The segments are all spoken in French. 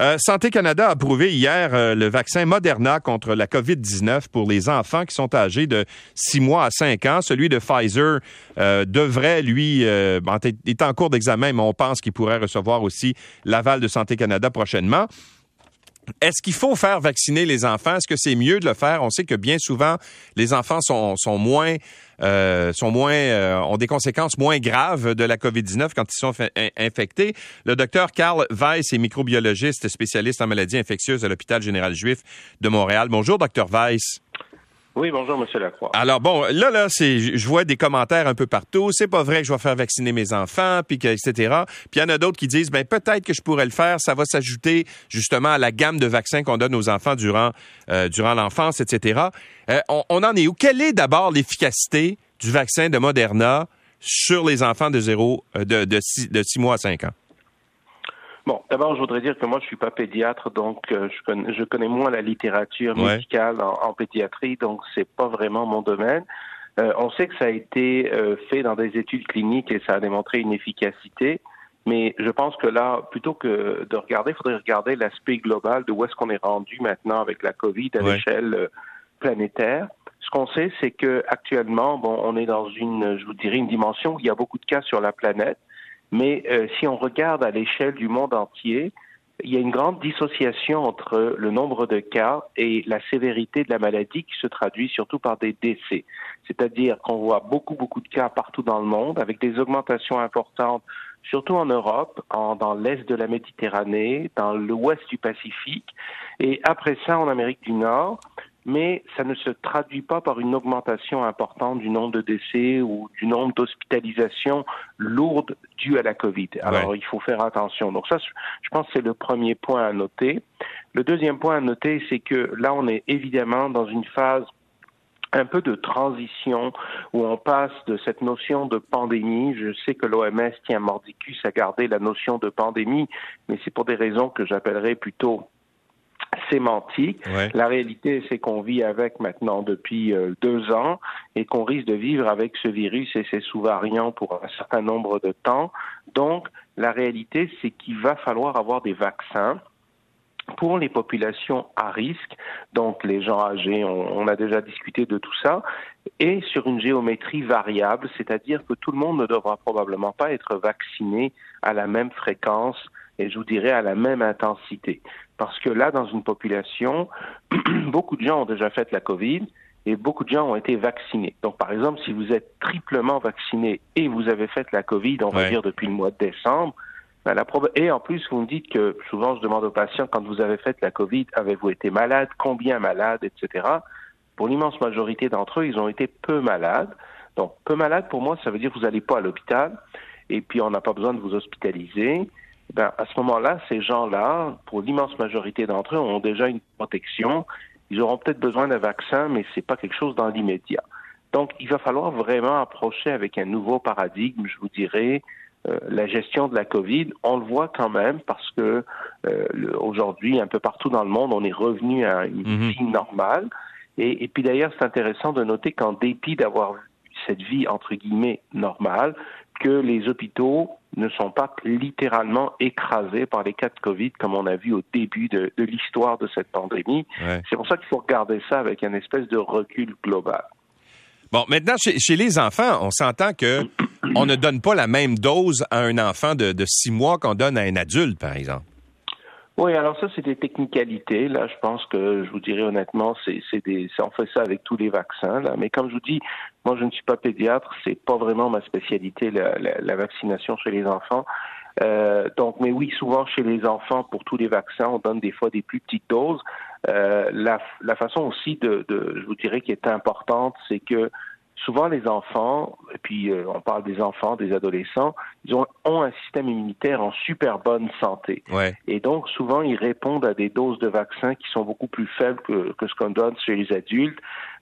Euh, Santé Canada a approuvé hier euh, le vaccin Moderna contre la COVID-19 pour les enfants qui sont âgés de 6 mois à 5 ans. Celui de Pfizer euh, devrait, lui, est en cours d'examen, mais on pense qu'il pourrait recevoir aussi l'aval de Santé Canada prochainement. Est-ce qu'il faut faire vacciner les enfants? Est-ce que c'est mieux de le faire? On sait que bien souvent, les enfants sont, sont moins, euh, sont moins, euh, ont des conséquences moins graves de la COVID-19 quand ils sont infectés. Le docteur Karl Weiss est microbiologiste spécialiste en maladies infectieuses à l'hôpital général juif de Montréal. Bonjour, docteur Weiss. Oui, bonjour, Monsieur Lacroix. Alors bon, là, là, c'est, je vois des commentaires un peu partout. C'est pas vrai que je vais faire vacciner mes enfants, puis que, etc. Puis il y en a d'autres qui disent, ben peut-être que je pourrais le faire. Ça va s'ajouter justement à la gamme de vaccins qu'on donne aux enfants durant euh, durant l'enfance, etc. Euh, on, en est où? Quelle est d'abord l'efficacité du vaccin de Moderna sur les enfants de zéro euh, de de six, de six mois à cinq ans? Bon, d'abord, je voudrais dire que moi, je suis pas pédiatre, donc euh, je, connais, je connais moins la littérature médicale en, pédiatrie, donc c'est pas vraiment mon domaine. Euh, on sait que ça a été euh, fait dans des études cliniques et ça a démontré une efficacité, mais je pense que là, plutôt que de regarder, il faudrait regarder l'aspect global de où est-ce qu'on est rendu maintenant avec la COVID à l'échelle planétaire. Ce qu'on sait, c'est que actuellement, bon, on est dans une, je vous dirais, une dimension où il y a beaucoup de cas sur la planète. Mais euh, si on regarde à l'échelle du monde entier, il y a une grande dissociation entre le nombre de cas et la sévérité de la maladie qui se traduit surtout par des décès. C'est-à-dire qu'on voit beaucoup, beaucoup de cas partout dans le monde avec des augmentations importantes, surtout en Europe, en, dans l'est de la Méditerranée, dans l'ouest du Pacifique et après ça en Amérique du Nord mais ça ne se traduit pas par une augmentation importante du nombre de décès ou du nombre d'hospitalisations lourdes dues à la COVID. Alors, il faut faire attention. Donc ça, je pense que c'est le premier point à noter. Le deuxième point à noter, c'est que là, on est évidemment dans une phase un peu de transition où on passe de cette notion de pandémie. Je sais que l'OMS tient mordicus à garder la notion de pandémie, mais c'est pour des raisons que j'appellerais plutôt sémantique. La réalité, c'est qu'on vit avec maintenant depuis euh, deux ans et qu'on risque de vivre avec ce virus et ses sous-variants pour un certain nombre de temps. Donc, la réalité, c'est qu'il va falloir avoir des vaccins pour les populations à risque, donc les gens âgés, on, a déjà discuté de tout ça, et sur une géométrie variable, c'est-à-dire que tout le monde ne devra probablement pas être vacciné à la même fréquence et je vous dirais à la même intensité. Parce que là, dans une population, beaucoup de gens ont déjà fait la COVID et beaucoup de gens ont été vaccinés. Donc, par exemple, si vous êtes triplement vacciné et vous avez fait la COVID, on va dire depuis le mois de décembre, ben, la et en plus, vous me dites que souvent, je demande aux patients, quand vous avez fait la COVID, avez-vous été malade, combien malade, etc. Pour l'immense majorité d'entre eux, ils ont été peu malades. Donc, peu malade, pour moi, ça veut dire que vous n'allez pas à l'hôpital et puis on n'a pas besoin de vous hospitaliser ben, à ce moment-là, ces gens-là, pour l'immense majorité d'entre eux, ont déjà une protection. Ils auront peut-être besoin d'un vaccin, mais c'est pas quelque chose dans l'immédiat. Donc, il va falloir vraiment approcher avec un nouveau paradigme, je vous dirais, euh, la gestion de la COVID. On le voit quand même parce que euh, aujourd'hui, un peu partout dans le monde, on est revenu à une mhm. vie normale. Et, et puis d'ailleurs, c'est intéressant de noter qu'en dépit d'avoir cette vie entre guillemets normale, que les hôpitaux ne sont pas littéralement écrasés par les cas de COVID comme on a vu au début de, l'histoire de cette pandémie. C'est pour ça qu'il faut regarder ça avec un espèce de recul global. Bon, maintenant, chez, les enfants, on s'entend que on ne donne pas la même dose à un enfant de, de six mois qu'on donne à un adulte, par exemple. Oui, alors ça, c'est des technicalités. Là, je pense que je vous dirais honnêtement, c'est, c'est des, on fait ça avec tous les vaccins. Là. Mais comme je vous dis, moi, je ne suis pas pédiatre, c'est pas vraiment ma spécialité, la, la, vaccination chez les enfants. Euh, donc, mais oui, souvent chez les enfants, pour tous les vaccins, on donne des fois des plus petites doses. Euh, la, la façon aussi de, de, je vous dirais, qui est importante, c'est que souvent les enfants, et puis euh, on parle des enfants, des adolescents, ils ont, ont un système immunitaire en super bonne santé. Et donc souvent ils répondent à des doses de vaccins qui sont beaucoup plus faibles que, que ce qu'on donne chez les adultes.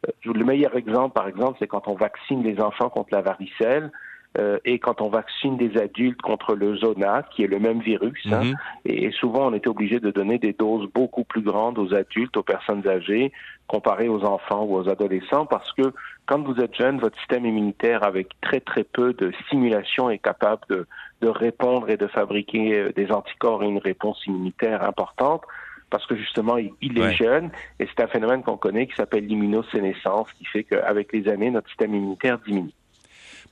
Euh, le meilleur exemple, par exemple, c'est quand on vaccine les enfants contre la varicelle. Euh, et quand on vaccine des adultes contre le zona, qui est le même virus, hein, mhm. et, souvent on était obligé de donner des doses beaucoup plus grandes aux adultes, aux personnes âgées, comparées aux enfants ou aux adolescents, parce que quand vous êtes jeune, votre système immunitaire, avec très très peu de stimulation, est capable de, de répondre et de fabriquer euh, des anticorps et une réponse immunitaire importante parce que justement, il, est jeune et c'est un phénomène qu'on connaît qui s'appelle l'immunosénescence qui fait qu'avec les années, notre système immunitaire diminue.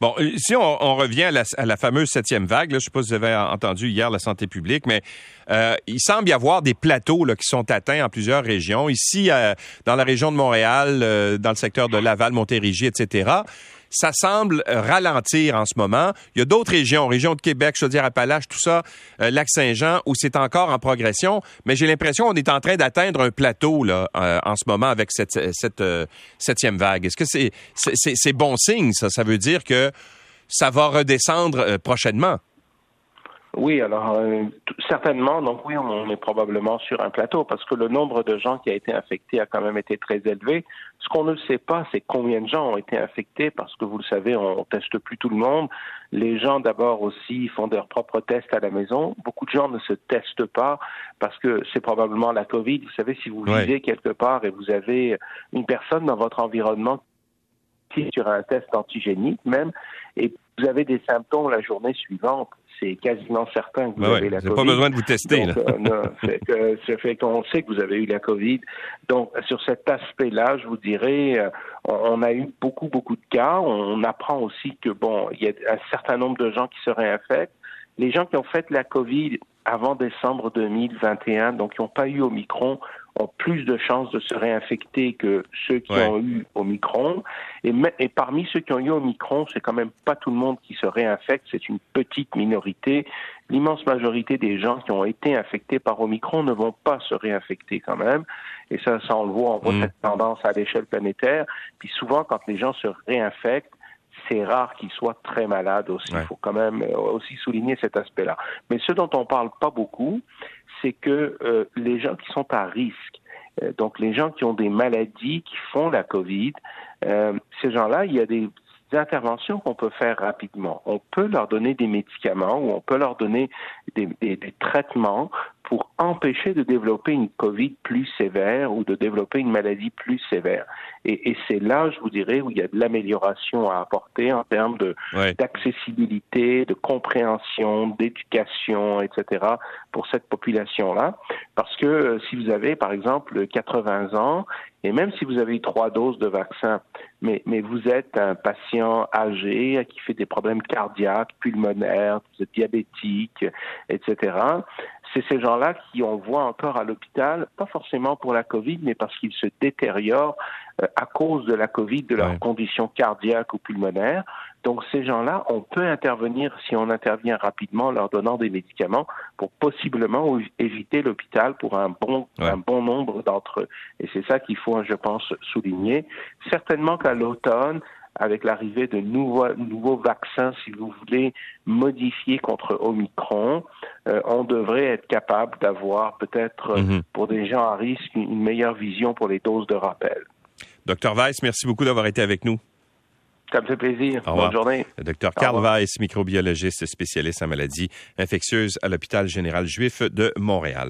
Bon, euh, si on, revient à la, fameuse septième vague, je ne sais pas si vous avez entendu hier la santé publique, mais euh, il semble y avoir des plateaux qui sont atteints en plusieurs régions. Ici, euh, dans la région de Montréal, dans le secteur de Laval, Montérégie, etc ça semble ralentir en ce moment. Il y a d'autres régions, région de Québec, Chaudière-Appalaches, tout ça, euh, Lac-Saint-Jean, où c'est encore en progression, mais j'ai l'impression qu'on est en train d'atteindre un plateau là, euh, en ce moment avec cette, cette euh, septième vague. Est-ce que c'est, c'est, bon signe, ça? Ça veut dire que ça va redescendre prochainement? Oui, alors euh, certainement. Donc oui, on est probablement sur un plateau parce que le nombre de gens qui a été infectés a quand même été très élevé. Ce qu'on ne sait pas, c'est combien de gens ont été infectés parce que vous le savez, on, teste plus tout le monde. Les gens d'abord aussi font leurs propres tests à la maison. Beaucoup de gens ne se testent pas parce que c'est probablement la Covid. Vous savez, si vous vivez quelque part et vous avez une personne dans votre environnement qui est sur un test antigénique même et vous avez des symptômes la journée suivante, c'est quasiment certain que vous avez la COVID. pas besoin de vous tester. Donc, euh, fait qu'on sait que vous avez eu la COVID. Donc, sur cet aspect-là, je vous dirais, euh, on a eu beaucoup, beaucoup de cas. On apprend aussi que, bon, il y a un certain nombre de gens qui se réinfectent. Les gens qui ont fait la COVID avant décembre 2021, donc qui n'ont pas eu Omicron, ont plus de chances de se réinfecter que ceux qui ont eu Omicron. Et, et parmi ceux qui ont eu Omicron, c'est quand même pas tout le monde qui se réinfecte, c'est une petite minorité. L'immense majorité des gens qui ont été infectés par Omicron ne vont pas se réinfecter quand même. Et ça, ça on le voit, on voit mm. cette tendance à l'échelle planétaire. Puis souvent, quand les gens se réinfectent, c'est rare qu'ils soient très malades aussi. Il faut quand même euh, aussi souligner cet aspect-là. Mais ce dont on parle pas beaucoup, c'est que euh, les gens qui sont à risque, euh, donc les gens qui ont des maladies qui font la COVID, ces gens-là, il y a des interventions qu'on peut faire rapidement. On peut leur donner des médicaments ou on peut leur donner des, des, des traitements pour empêcher de développer une COVID plus sévère ou de développer une maladie plus sévère. Et, et c'est là, je vous dirais, où il y a de l'amélioration à apporter en termes de d'accessibilité, de compréhension, d'éducation, etc. pour cette population-là. Parce que euh, si vous avez, par exemple, 80 ans, et même si vous avez eu trois doses de vaccin, mais, mais vous êtes un patient âgé qui fait des problèmes cardiaques, pulmonaires, vous êtes diabétique, etc., c'est ces gens-là qui on voit encore à l'hôpital, pas forcément pour la COVID, mais parce qu'ils se détériorent euh, à cause de la COVID, de leurs conditions cardiaques ou pulmonaires. Donc ces gens-là, on peut intervenir si on intervient rapidement en leur donnant des médicaments pour possiblement éviter l'hôpital pour un bon, un bon nombre d'entre eux. Et c'est ça qu'il faut, je pense, souligner. Certainement qu'à l'automne, avec l'arrivée de nouveaux, nouveaux vaccins, si vous voulez, modifiés contre Omicron, euh, on devrait être capable d'avoir peut-être, mhm. pour des gens à risque, une meilleure vision pour les doses de rappel. Docteur Weiss, merci beaucoup d'avoir été avec nous. Ça me fait plaisir. Bonne journée. Le docteur Carl Weiss, microbiologiste spécialiste en maladies infectieuses à l'hôpital général juif de Montréal.